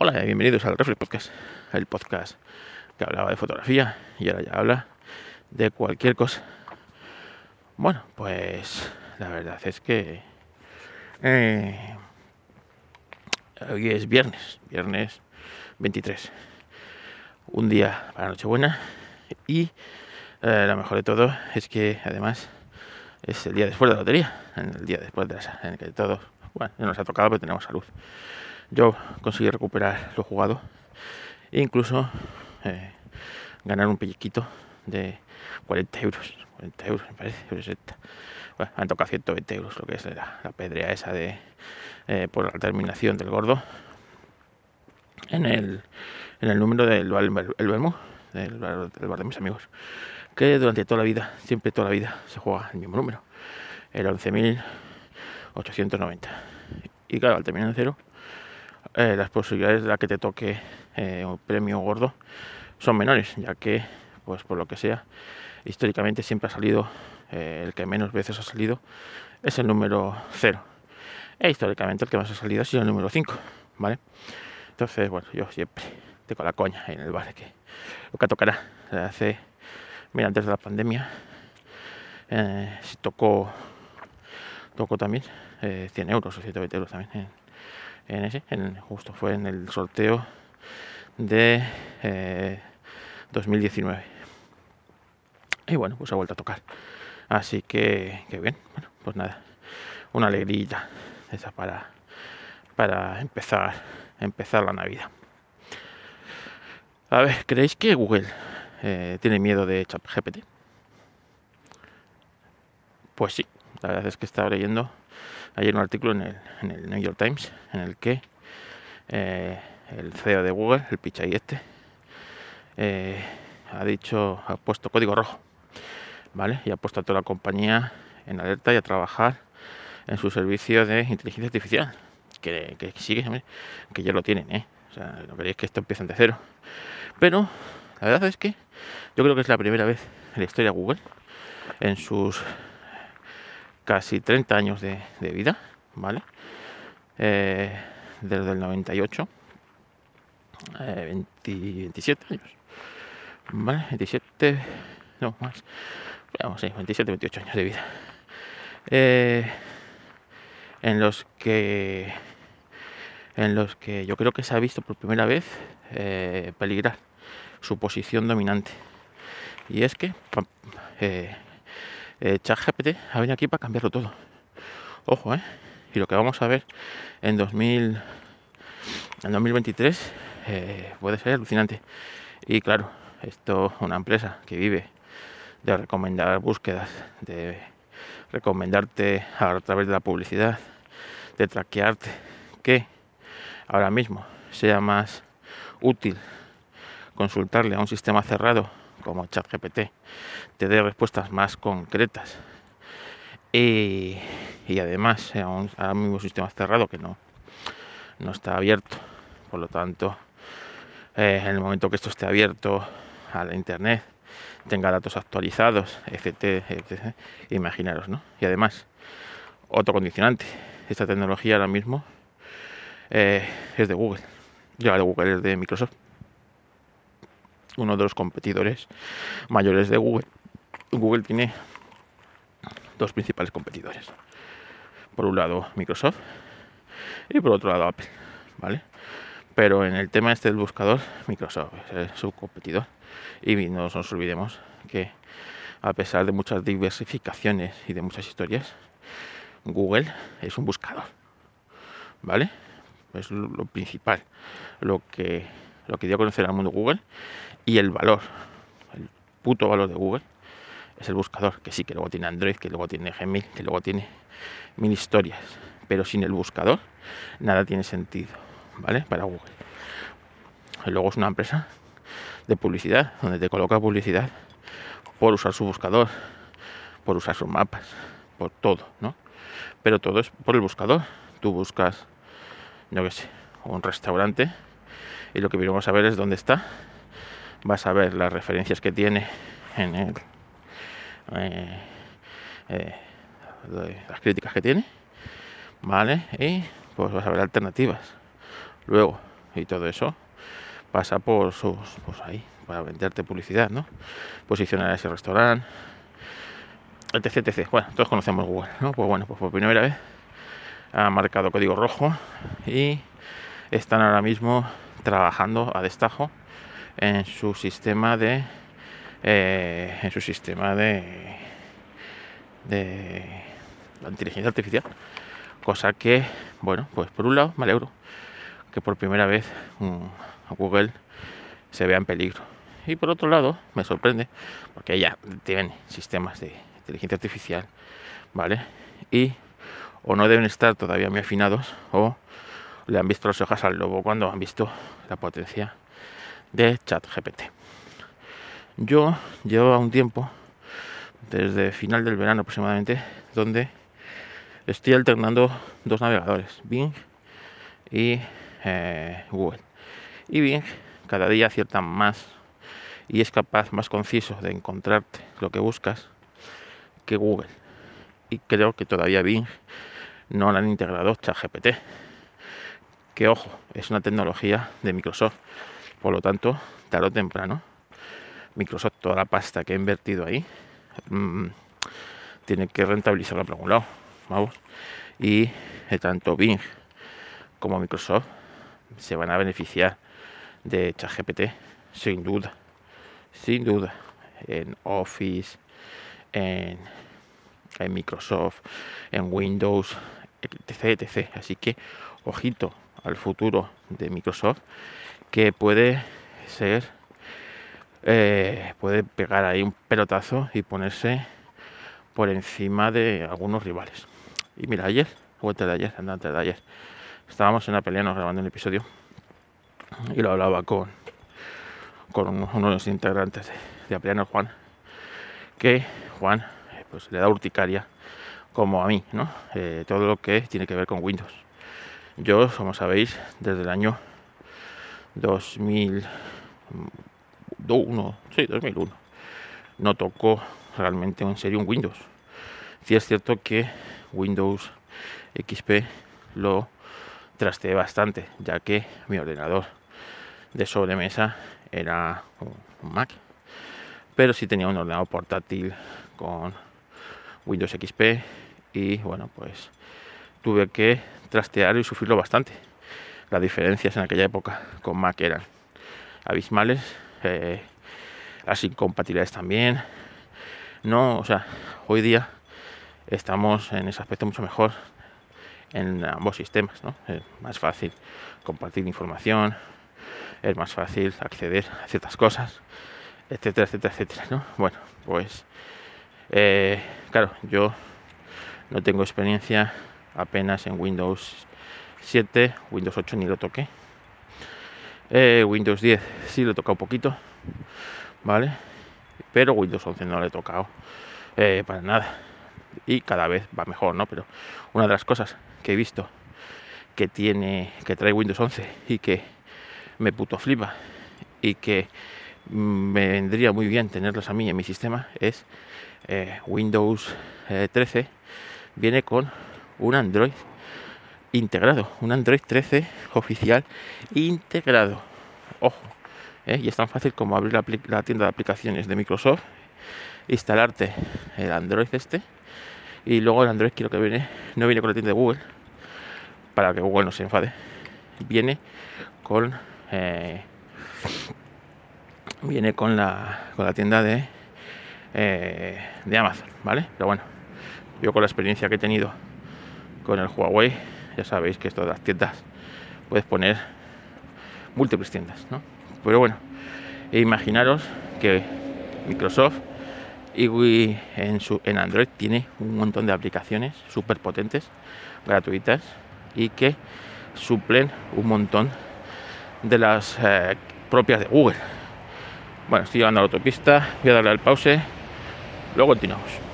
Hola, bienvenidos al Reflex Podcast, el podcast que hablaba de fotografía y ahora ya habla de cualquier cosa. Bueno, pues la verdad es que eh, hoy es viernes, viernes 23, un día para Nochebuena y eh, lo mejor de todo es que además es el día después de la lotería, el día después de esa, en el que todos, bueno, no nos ha tocado, pero tenemos salud. Yo conseguí recuperar lo jugado e incluso eh, ganar un pellizquito de 40 euros. 40 euros, me parece, Bueno, han tocado 120 euros, lo que es la, pedrea esa de eh, por la terminación del gordo en el, en el número del el Bermú, del, del bar de mis amigos, que durante toda la vida, siempre toda la vida, se juega el mismo número, el 11.890. Y claro, al terminar en cero, eh, las posibilidades de la que te toque eh, un premio gordo son menores, ya que, pues por lo que sea, históricamente siempre ha salido, eh, el que menos veces ha salido es el número 0. E históricamente el que más ha salido ha sido el número 5, ¿vale? Entonces, bueno, yo siempre tengo la coña en el bar que lo que tocará. Hace, mira, antes de la pandemia, eh, tocó, tocó también 100 euros o 120 euros también en ese, en, justo fue en el sorteo de 2019. Eh, y bueno, pues ha vuelto a tocar. Así que, que bien, bueno, pues nada, una alegría esa para, para empezar, empezar la Navidad. A ver, ¿creéis que Google eh, tiene miedo de ChatGPT? Pues sí, la verdad es que estaba leyendo ayer un artículo en el, New York Times en el que eh, el CEO de Google, el Pichai este, eh, ha dicho, ha puesto código rojo, ¿vale? Y ha puesto a toda la compañía en alerta y a trabajar en su servicio de inteligencia artificial, que, que sigue, que ya lo tienen, ¿eh? O sea, no queréis que esto empiece de cero. Pero la verdad es que yo creo que es la primera vez en la historia de Google, en sus casi 30 años de, vida, ¿vale? Eh, desde el 98, 27 años, ¿vale? 27, no más, vamos, sí, 27, 28 años de vida. Eh, en los que en los que yo creo que se ha visto por primera vez eh, peligrar su posición dominante. Y es que eh, eh, ChatGPT ha venido aquí para cambiarlo todo. Ojo, ¿eh? Y lo que vamos a ver en 2000, en 2023 eh, puede ser alucinante. Y claro, esto una empresa que vive de recomendar búsquedas, de recomendarte a través de la publicidad, de traquearte, que ahora mismo sea más útil consultarle a un sistema cerrado como ChatGPT te dé respuestas más concretas y, además a un, mismo sistema cerrado que no, no está abierto. Por lo tanto, eh, en el momento que esto esté abierto a la internet, tenga datos actualizados, etc, imaginaros, ¿no? Y además, otro condicionante, esta tecnología ahora mismo eh, es de Google, ya de Google es de Microsoft uno de los competidores mayores de Google. Google tiene dos principales competidores. Por un lado Microsoft y por otro lado Apple, ¿vale? Pero en el tema este del buscador, Microsoft es su competidor. Y no nos olvidemos que a pesar de muchas diversificaciones y de muchas historias, Google es un buscador, ¿vale? Es lo principal, lo que, lo que dio a conocer al mundo Google y el valor, el puto valor de Google, es el buscador, que sí, que luego tiene Android, que luego tiene Gmail, que luego tiene mil historias. Pero sin el buscador, nada tiene sentido, ¿vale? Para Google. Luego es una empresa de publicidad, donde te coloca publicidad por usar su buscador, por usar sus mapas, por todo, ¿no? Pero todo es por el buscador. Tú buscas, no qué sé, un restaurante y lo que a ver es dónde está vas a ver las referencias que tiene en el, eh, eh, las críticas que tiene, ¿vale? Y pues vas a ver alternativas. Luego, y todo eso pasa por sus, pues ahí, para venderte publicidad, ¿no? Posicionar ese restaurante, etc, etc. Bueno, todos conocemos Google, ¿no? Pues bueno, pues por primera vez ha marcado código rojo y están ahora mismo trabajando a destajo en su sistema de eh, en su sistema de de la inteligencia artificial. Cosa que bueno pues por un lado me alegro que por primera vez um, Google se vea en peligro. Y por otro lado me sorprende porque ya tienen sistemas de inteligencia artificial vale y o no deben estar todavía muy afinados o le han visto las hojas al lobo cuando han visto la potencia de ChatGPT. Yo llevo un tiempo, desde final del verano aproximadamente, donde estoy alternando dos navegadores, Bing y eh, Google. Y Bing cada día acierta más y es capaz más conciso de encontrarte lo que buscas que Google. Y creo que todavía Bing no lo han integrado ChatGPT que ojo, es una tecnología de Microsoft. Por lo tanto, tarde o temprano, Microsoft, toda la pasta que ha invertido ahí, mmm, tiene que rentabilizarla por algún lado. Vamos. Y eh, tanto Bing como Microsoft se van a beneficiar de ChatGPT, sin duda. Sin duda. En Office, en, en Microsoft, en Windows, etc. Así que, ojito, al futuro de Microsoft que puede ser eh, puede pegar ahí un pelotazo y ponerse por encima de algunos rivales. Y mira ayer antes de ayer antes de estábamos en una pelea nos grabando un episodio y lo hablaba con con uno de los integrantes de, de Apriano Juan que Juan eh, pues le da urticaria como a mí no eh, todo lo que tiene que ver con Windows. Yo, como sabéis, desde el año 2001, sí, 2001, no tocó realmente en serio un Windows. Sí es cierto que Windows XP lo trasteé bastante, ya que mi ordenador de sobremesa era un Mac, pero sí tenía un ordenador portátil con Windows XP y bueno, pues tuve que trastear y sufrirlo bastante. Las diferencias en aquella época con Mac eran abismales, eh, las incompatibilidades también. No, o sea, hoy día estamos en ese aspecto mucho mejor en ambos sistemas, ¿no? Es más fácil compartir información, es más fácil acceder a ciertas cosas, etcétera, etcétera, etcétera, ¿no? Bueno, pues eh, claro, yo no tengo experiencia apenas en Windows 7, Windows 8 ni lo toqué. Eh, Windows 10 sí lo he tocado poquito, ¿vale? Pero Windows 11 no lo he tocado eh, para nada. Y cada vez va mejor, ¿no? Pero una de las cosas que he visto que tiene, que trae Windows 11 y que me puto flipa y que me vendría muy bien tenerlos a mí en mi sistema es eh, Windows 13 viene con un Android integrado, un Android 13 oficial integrado. Ojo, ¿eh? y es tan fácil como abrir la, tienda de aplicaciones de Microsoft, instalarte el Android este, y luego el Android quiero que viene, no viene con la tienda de Google, para que Google no se enfade, viene con eh, viene con la, con la tienda de, eh, de Amazon, ¿vale? Pero bueno, yo con la experiencia que he tenido con el Huawei, ya sabéis que esto de las tiendas puedes poner múltiples tiendas, ¿no? Pero bueno, imaginaros que Microsoft y en, su, en Android tiene un montón de aplicaciones súper potentes, gratuitas y que suplen un montón de las eh, propias de Google. Bueno, estoy llegando a la autopista, voy a darle al pause, luego continuamos.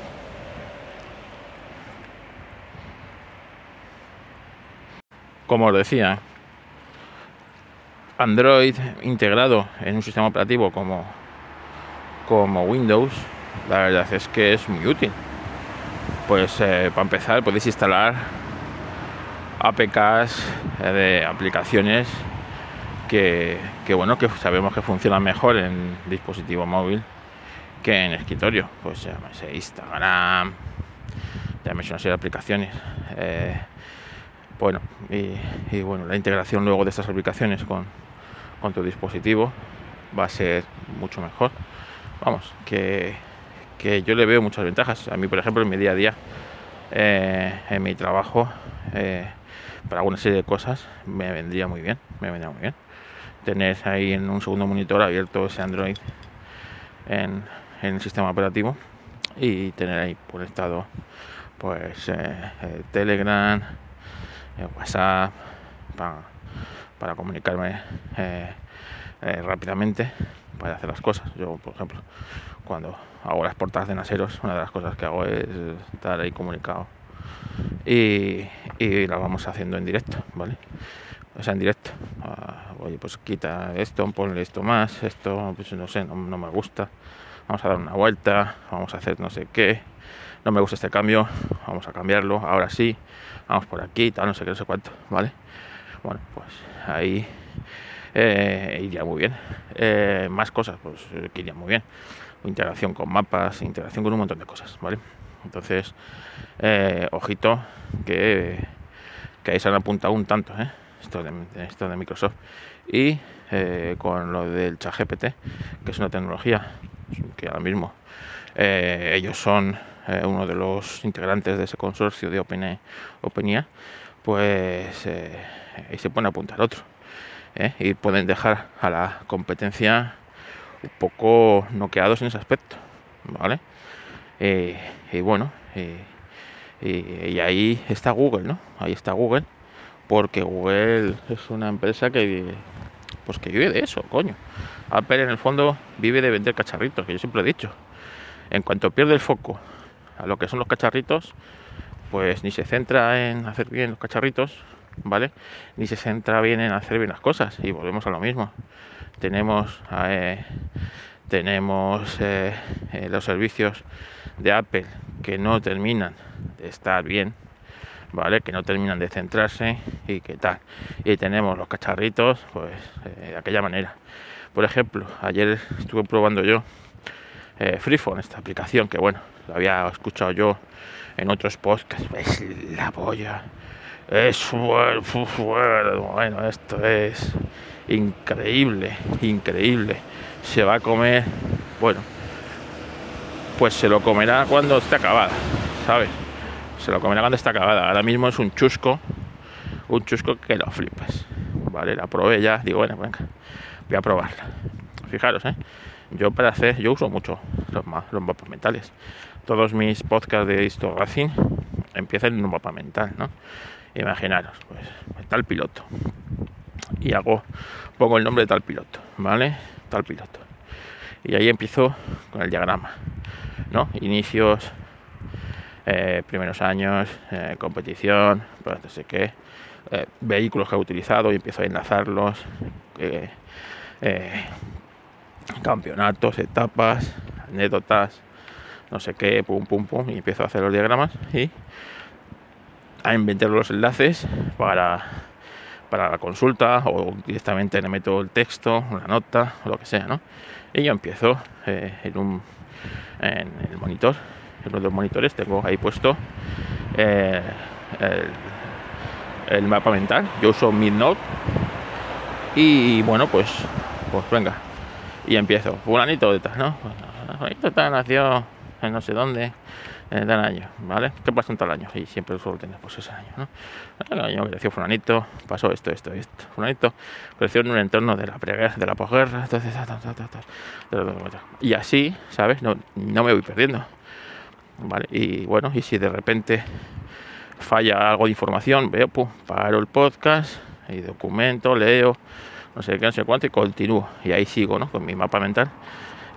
Como os decía, Android integrado en un sistema operativo como, como Windows, la verdad es que es muy útil. Pues eh, para empezar podéis instalar APKs de aplicaciones que, bueno, que sabemos que funciona mejor en dispositivo móvil que en escritorio. Pues llámese Instagram, llámese una serie de aplicaciones. Eh, bueno, y, bueno, la integración luego de estas aplicaciones con, con tu dispositivo va a ser mucho mejor. Vamos, que, yo le veo muchas ventajas. A mí, por ejemplo, en mi día a día, eh, en mi trabajo, eh, para alguna serie de cosas, me vendría muy bien. Me vendría muy bien. Tener ahí en un segundo monitor abierto ese Android en, el sistema operativo y tener ahí conectado pues eh, Telegram, WhatsApp para, para comunicarme eh, rápidamente para hacer las cosas. Yo, por ejemplo, cuando hago las portadas de naseros, una de las cosas que hago es estar ahí comunicado y, y las vamos haciendo en directo, ¿vale? O sea, en directo. Ah, oye, pues quita esto, ponle esto más, esto, pues no sé, no, me gusta. Vamos a dar una vuelta, vamos a hacer no sé qué. No me gusta este cambio, vamos a cambiarlo, ahora sí, vamos por aquí, tal, no sé qué, no sé cuánto, ¿vale? Bueno, pues ahí eh, iría muy bien. Eh, más cosas, pues eh, iría muy bien. Integración con mapas, integración con un montón de cosas, ¿vale? Entonces, ojito que, que ahí se han apuntado un tanto, ¿eh? Esto de, esto de Microsoft. Y con lo del ChatGPT, que es una tecnología que ahora mismo ellos son uno de los integrantes de ese consorcio de OpenIA, pues ahí se pone a apuntar otro. ¿eh? y pueden dejar a la competencia un poco noqueados en ese aspecto, ¿vale? Eh, y bueno, y, ahí está Google, ¿no? Ahí está Google, porque Google es una empresa que, pues que vive de eso, coño. Apple en el fondo vive de vender cacharritos, que yo siempre he dicho. En cuanto pierde el foco a lo que son los cacharritos, pues ni se centra en hacer bien los cacharritos, ¿vale? Ni se centra bien en hacer bien las cosas y volvemos a lo mismo. Tenemos, eh, tenemos eh, eh, los servicios de Apple que no terminan de estar bien, ¿vale? Que no terminan de centrarse y qué tal. Y tenemos los cacharritos, pues de aquella manera. Por ejemplo, ayer estuve probando yo Freephone, esta aplicación que bueno, la había escuchado yo en otros podcasts, es la polla es bueno, bueno, esto es increíble, increíble. Se va a comer, bueno, pues se lo comerá cuando esté acabada, ¿sabes? Se lo comerá cuando esté acabada. Ahora mismo es un chusco, un chusco que lo flipas. Vale, la probé ya, digo, bueno, venga, voy a probarla. Fijaros, ¿eh? Yo para hacer, yo uso mucho los, mapas mentales. Todos mis podcasts de Histo Racing empiezan en un mapa mental, ¿no? Imaginaros, pues tal piloto. Y hago, pongo el nombre de tal piloto, ¿vale? Tal piloto. Y ahí empiezo con el diagrama, ¿no? Inicios, eh, primeros años, eh, competición, pues no sé qué, eh, vehículos que he utilizado y empiezo a enlazarlos, campeonatos, etapas, anécdotas, no sé qué, pum, pum, pum, y empiezo a hacer los diagramas y a inventar los enlaces para, para la consulta o directamente le meto el texto, una nota lo que sea, ¿no? Y yo empiezo eh, en, un, en el monitor, en los dos monitores tengo ahí puesto eh, el, mapa mental. Yo uso Midnote y bueno, pues, pues venga. Y empiezo. Fulanito de tal, ¿no? Fulanito tal nació en no sé dónde en tal año, ¿vale? ¿Qué pasa en tal año? Y siempre suelo tener pues ese año, ¿no? El año creció fulanito, pasó esto, esto, esto. Fulanito creció en un entorno de la preguerra, de la posguerra, y así, ¿sabes? No, no me voy perdiendo, ¿vale? Y bueno, y si de repente falla algo de información, veo, pum, paro el podcast y documento, leo, no sé qué, no sé cuánto y continúo. Y ahí sigo, ¿no? Con mi mapa mental.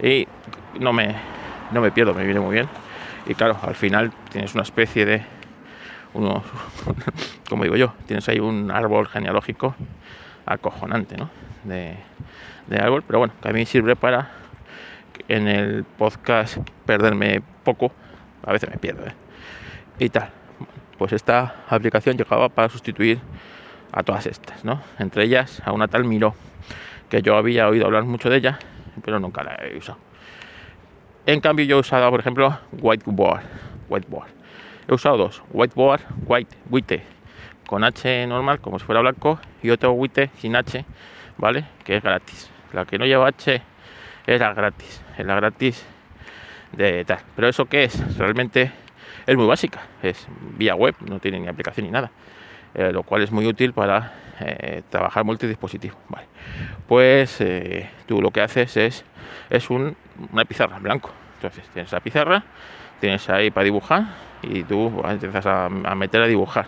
Y no me, no me pierdo, me viene muy bien y claro, al final tienes una especie de, como digo yo, tienes ahí un árbol genealógico acojonante, ¿no? De, árbol, pero bueno, que a mí sirve para en el podcast perderme poco, a veces me pierdo, ¿eh? Y tal. Pues esta aplicación llegaba para sustituir a todas estas, ¿no? Entre ellas a una tal Miro, que yo había oído hablar mucho de ella, pero nunca la he usado. En cambio, yo he usado, por ejemplo, Whiteboard. Whiteboard. He usado dos, Whiteboard, White, White, con H normal, como si fuera blanco, y otro White sin H, ¿vale? Que es gratis. La que no lleva H es la gratis, es la gratis de tal. Pero eso qué es? Realmente es muy básica, es vía web, no tiene ni aplicación ni nada, eh, lo cual es muy útil para eh, trabajar multidispositivo. Vale. Pues eh, tú lo que haces es, es un, una pizarra en blanco. Entonces tienes la pizarra, tienes ahí para dibujar y tú empiezas a, meter a dibujar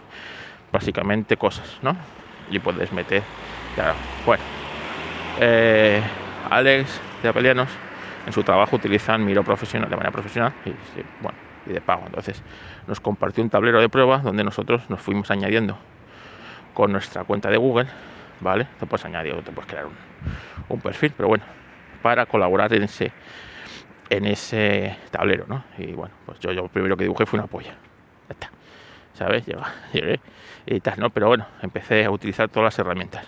básicamente cosas, ¿no? Y puedes meter, claro, bueno. Alex de Apelianos en su trabajo utilizan Miro profesional de manera profesional bueno y de pago. Entonces nos compartió un tablero de prueba donde nosotros nos fuimos añadiendo con nuestra cuenta de Google, ¿vale? Te puedes añadir te puedes crear un, perfil, pero bueno, para colaborar en ese en ese tablero, ¿no? Y bueno, pues yo, yo primero que dibujé fue una polla. Ya está. ¿Sabes? llegué y tal, ¿no? Pero bueno, empecé a utilizar todas las herramientas.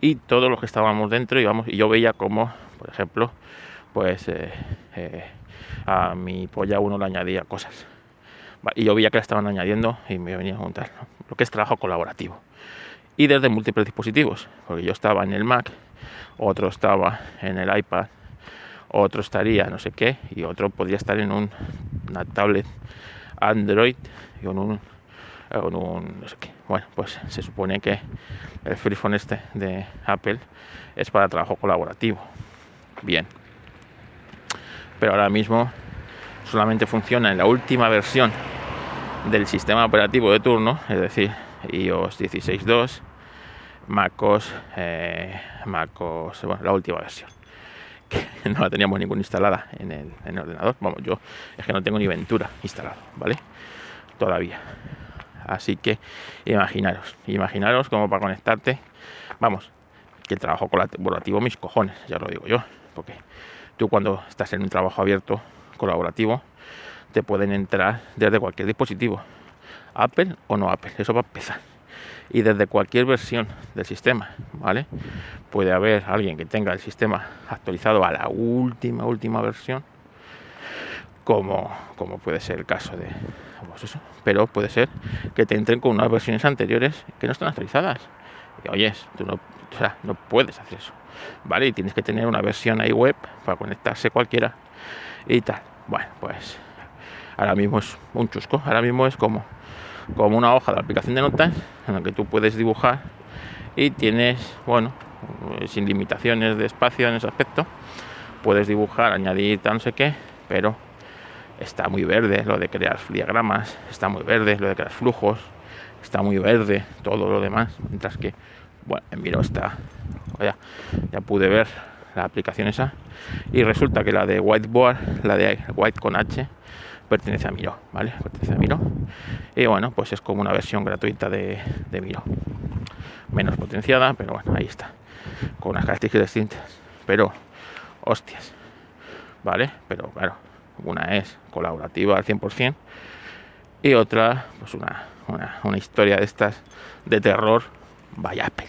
Y todos los que estábamos dentro íbamos, y yo veía como, por ejemplo, pues eh, eh, a mi polla uno le añadía cosas. Y yo veía que le estaban añadiendo y me venía a juntar. Lo que es trabajo colaborativo. Y desde múltiples dispositivos, porque yo estaba en el Mac, otro estaba en el iPad, otro estaría no sé qué, y otro podría estar en un, una tablet Android y en un, en un no sé qué. Bueno, pues se supone que el Freephone este de Apple es para trabajo colaborativo. Bien pero ahora mismo solamente funciona en la última versión del sistema operativo de turno, es decir, iOS 16.2, MacOS, eh, MacOS, bueno, la última versión, que no la teníamos ninguna instalada en el, en el ordenador. Vamos, yo es que no tengo ni Ventura instalado, ¿vale? Todavía. Así que imaginaros, imaginaros cómo para conectarte, vamos, que el trabajo colaborativo mis cojones, ya lo digo yo, porque Tú cuando estás en un trabajo abierto, colaborativo, te pueden entrar desde cualquier dispositivo, Apple o no Apple, eso va a empezar. Y desde cualquier versión del sistema, ¿vale? Puede haber alguien que tenga el sistema actualizado a la última, última versión, como, como puede ser el caso de pues eso, pero puede ser que te entren con unas versiones anteriores que no están actualizadas. Y, oyes, tú no, o sea, no puedes hacer eso. ¿vale? Y tienes que tener una versión ahí web para conectarse cualquiera y tal. Bueno, pues ahora mismo es un chusco, ahora mismo es como, como una hoja de aplicación de notas en la que tú puedes dibujar y tienes, bueno, sin limitaciones de espacio en ese aspecto, puedes dibujar, añadir tal no sé qué, pero está muy verde lo de crear diagramas, está muy verde lo de crear flujos, está muy verde todo lo demás, mientras que bueno, en Miro está, ya, ya pude ver la aplicación esa y resulta que la de Whiteboard, la de White con H, pertenece a Miro, ¿vale? Pertenece a Miro. Y bueno, pues es como una versión gratuita de, de Miro. Menos potenciada, pero bueno, ahí está. Con unas características distintas. Pero, hostias. ¿Vale? Pero claro, una es colaborativa al 100% y otra, pues una, una, historia de estas de terror vaya Apple.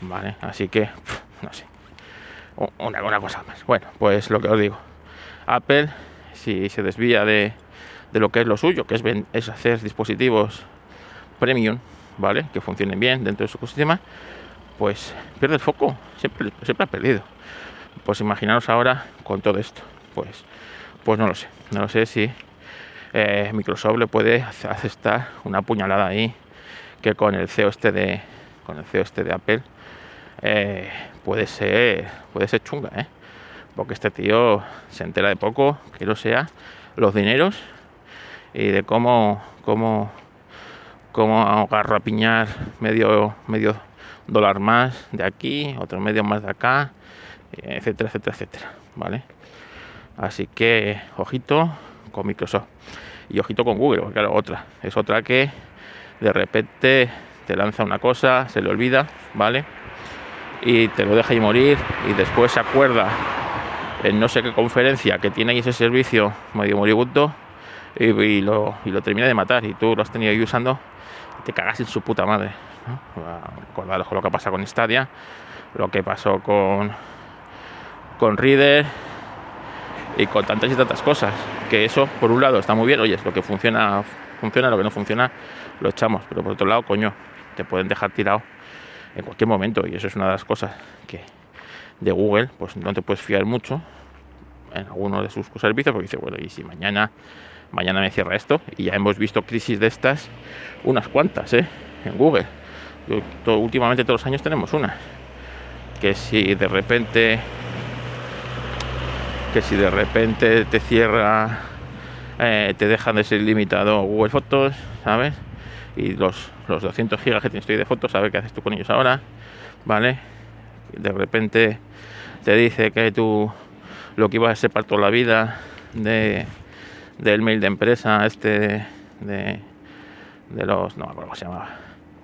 Vale, así que, no sé. Una, una cosa más. Bueno, pues lo que os digo. Apple, si se desvía de, de lo que es lo suyo, que es, es hacer dispositivos premium, ¿vale? Que funcionen bien dentro de su ecosistema, pues pierde el foco. Siempre, siempre ha perdido. Pues imaginaros ahora con todo esto. Pues, pues no lo sé. No lo sé si eh, Microsoft le puede aceptar una puñalada ahí que con el CEO este de, con el CEO este de Apple, eh, puede ser puede ser chunga, ¿eh? porque este tío se entera de poco, que no sea los dineros y de cómo cómo cómo piñar medio medio dólar más de aquí, otro medio más de acá, etcétera, etcétera, etcétera, ¿vale? Así que ojito con Microsoft y ojito con Google, porque claro, otra, es otra que de repente te lanza una cosa, se le olvida, ¿vale? Y te lo deja ahí morir y después se acuerda en no sé qué conferencia que tiene ahí ese servicio medio moribundo y, lo, y lo termina de matar y tú lo has tenido ahí usando y te cagas en su puta madre. Acordaros con lo que pasa con Stadia, lo que pasó con, con Reader y con tantas y tantas cosas. Que eso, por un lado, está muy bien, oye, es lo que funciona, funciona, lo que no funciona, lo echamos, pero por otro lado, coño, te pueden dejar tirado en cualquier momento y eso es una de las cosas que de Google, pues no te puedes fiar mucho en alguno de sus servicios porque dice, bueno, y si mañana mañana me cierra esto y ya hemos visto crisis de estas unas cuantas ¿eh? en Google. últimamente todos los años tenemos una. Que si de repente que si de repente te cierra eh, te dejan de ser limitado Google Fotos, ¿sabes? Y los, los 200 gigas que tienes de fotos, ¿sabes qué haces tú con ellos ahora? ¿Vale? De repente te dice que tú lo que ibas a ser para toda la vida de, del mail de empresa, este de, de los, no me acuerdo cómo se llamaba,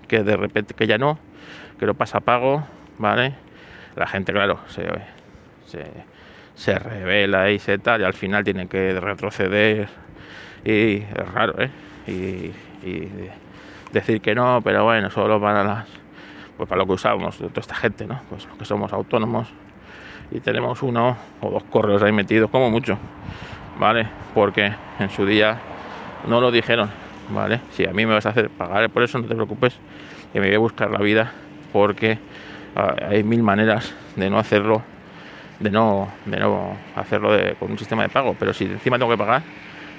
que de repente que ya no, que lo pasa a pago, ¿vale? La gente, claro, se, se, se revela y se tal, y al final tiene que retroceder, y es raro, ¿eh? Y, y decir que no, pero bueno, solo para las, pues para lo que usamos, toda esta gente, ¿no? Pues que somos autónomos y tenemos uno o dos correos ahí metidos, como mucho, ¿vale? Porque en su día no lo dijeron, ¿vale? Si a mí me vas a hacer pagar por eso, no te preocupes, que me voy a buscar la vida porque ah, hay mil maneras de no hacerlo, de no, de no hacerlo con un sistema de pago, pero si encima tengo que pagar,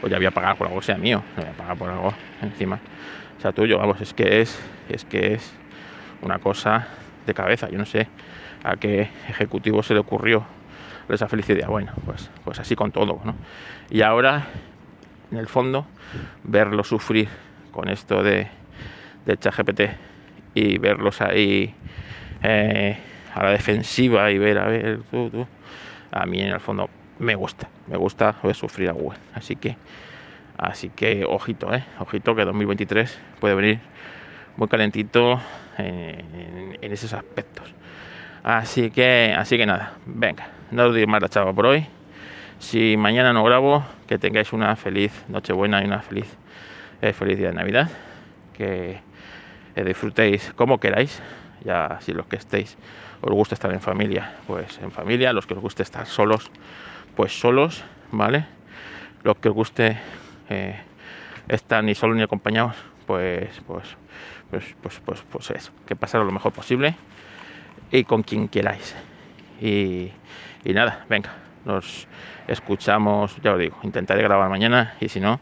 pues ya voy a pagar por algo que sea mío, no voy a pagar por algo encima sea tuyo, vamos, es que es, es que es una cosa de cabeza, yo no sé a qué ejecutivo se le ocurrió esa felicidad. Bueno, pues, pues así con todo. Y ahora, en el fondo, verlo sufrir con esto de, de ChatGPT y verlos ahí eh, a la defensiva y ver, a ver, tú, a mí en el fondo me gusta, me gusta ver sufrir a Google. Así que, así que ojito, eh, ojito que 2023 puede venir muy calentito en, en esos aspectos. Así que, así que nada, venga, no os digo más la chava por hoy. Si mañana no grabo, que tengáis una feliz Nochebuena y una feliz, eh, feliz día de Navidad. Que eh, disfrutéis como queráis. Ya si los que estéis os gusta estar en familia, pues en familia. Los que os guste estar solos, pues solos, ¿vale? Los que os guste eh, estar ni solos ni acompañados, pues, pues, pues, pues, pues, pues eso, que pasaros lo mejor posible y con quien queráis. Y, nada, venga, nos escuchamos, ya os digo, intentaré grabar mañana y si no,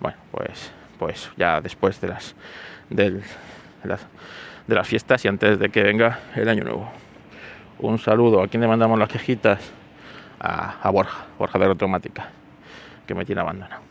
bueno, pues, pues ya después de las, de las, de las fiestas y antes de que venga el año nuevo. Un saludo a quien le mandamos las quejitas a, Borja, Borja de Automática, que me tiene abandonado.